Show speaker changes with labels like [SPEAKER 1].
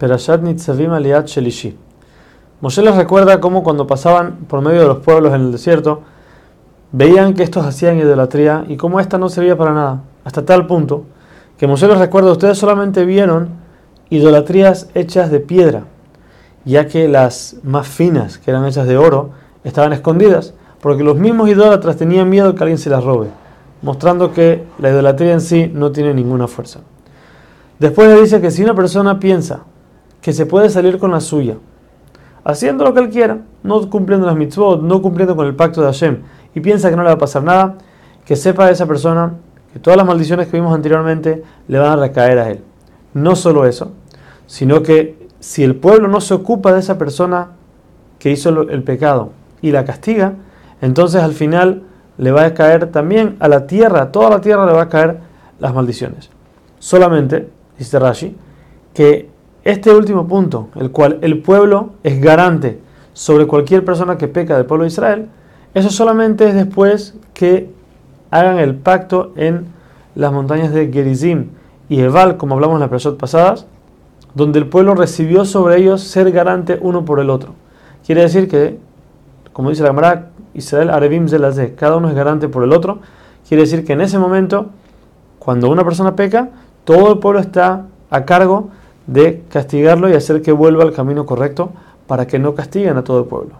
[SPEAKER 1] Perashat Nitzavim Aliat Shelishi. Moshe les recuerda cómo cuando pasaban por medio de los pueblos en el desierto, veían que estos hacían idolatría y cómo esta no servía para nada, hasta tal punto que Moshe les recuerda, ustedes solamente vieron idolatrías hechas de piedra, ya que las más finas, que eran hechas de oro, estaban escondidas, porque los mismos idólatras tenían miedo que alguien se las robe, mostrando que la idolatría en sí no tiene ninguna fuerza. Después le dice que si una persona piensa que se puede salir con la suya, haciendo lo que él quiera, no cumpliendo las mitzvot, no cumpliendo con el pacto de Hashem, y piensa que no le va a pasar nada, que sepa esa persona que todas las maldiciones que vimos anteriormente le van a recaer a él. No solo eso, sino que si el pueblo no se ocupa de esa persona que hizo el pecado y la castiga, entonces al final le va a caer también a la tierra, a toda la tierra le va a caer las maldiciones. Solamente, dice Rashi, que este último punto, el cual el pueblo es garante sobre cualquier persona que peca del pueblo de Israel, eso solamente es después que hagan el pacto en las montañas de Gerizim y Ebal, como hablamos en las personas pasadas, donde el pueblo recibió sobre ellos ser garante uno por el otro. Quiere decir que, como dice la Gemara, Israel Arevim Zelazé, cada uno es garante por el otro. Quiere decir que en ese momento, cuando una persona peca, todo el pueblo está a cargo de castigarlo y hacer que vuelva al camino correcto para que no castiguen a todo el pueblo.